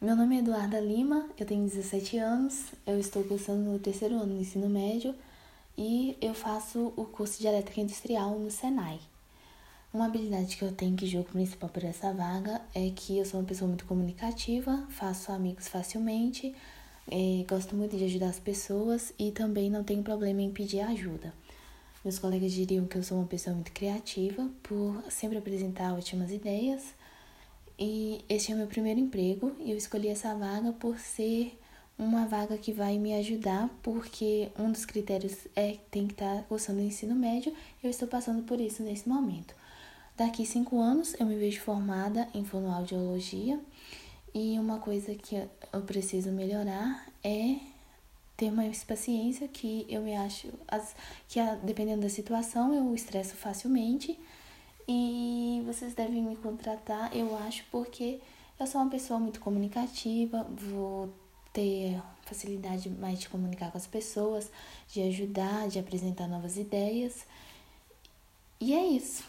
Meu nome é Eduarda Lima, eu tenho 17 anos, eu estou cursando no terceiro ano do ensino médio e eu faço o curso de elétrica industrial no Senai. Uma habilidade que eu tenho que julgo principal para essa vaga é que eu sou uma pessoa muito comunicativa, faço amigos facilmente, é, gosto muito de ajudar as pessoas e também não tenho problema em pedir ajuda. Meus colegas diriam que eu sou uma pessoa muito criativa por sempre apresentar ótimas ideias e este é o meu primeiro emprego e eu escolhi essa vaga por ser uma vaga que vai me ajudar, porque um dos critérios é que tem que estar cursando o ensino médio e eu estou passando por isso nesse momento. Daqui cinco anos eu me vejo formada em fonoaudiologia e uma coisa que eu preciso melhorar é ter mais paciência, que eu me acho que dependendo da situação eu estresso facilmente e vocês devem me contratar, eu acho, porque eu sou uma pessoa muito comunicativa, vou ter facilidade mais de comunicar com as pessoas, de ajudar, de apresentar novas ideias. E é isso.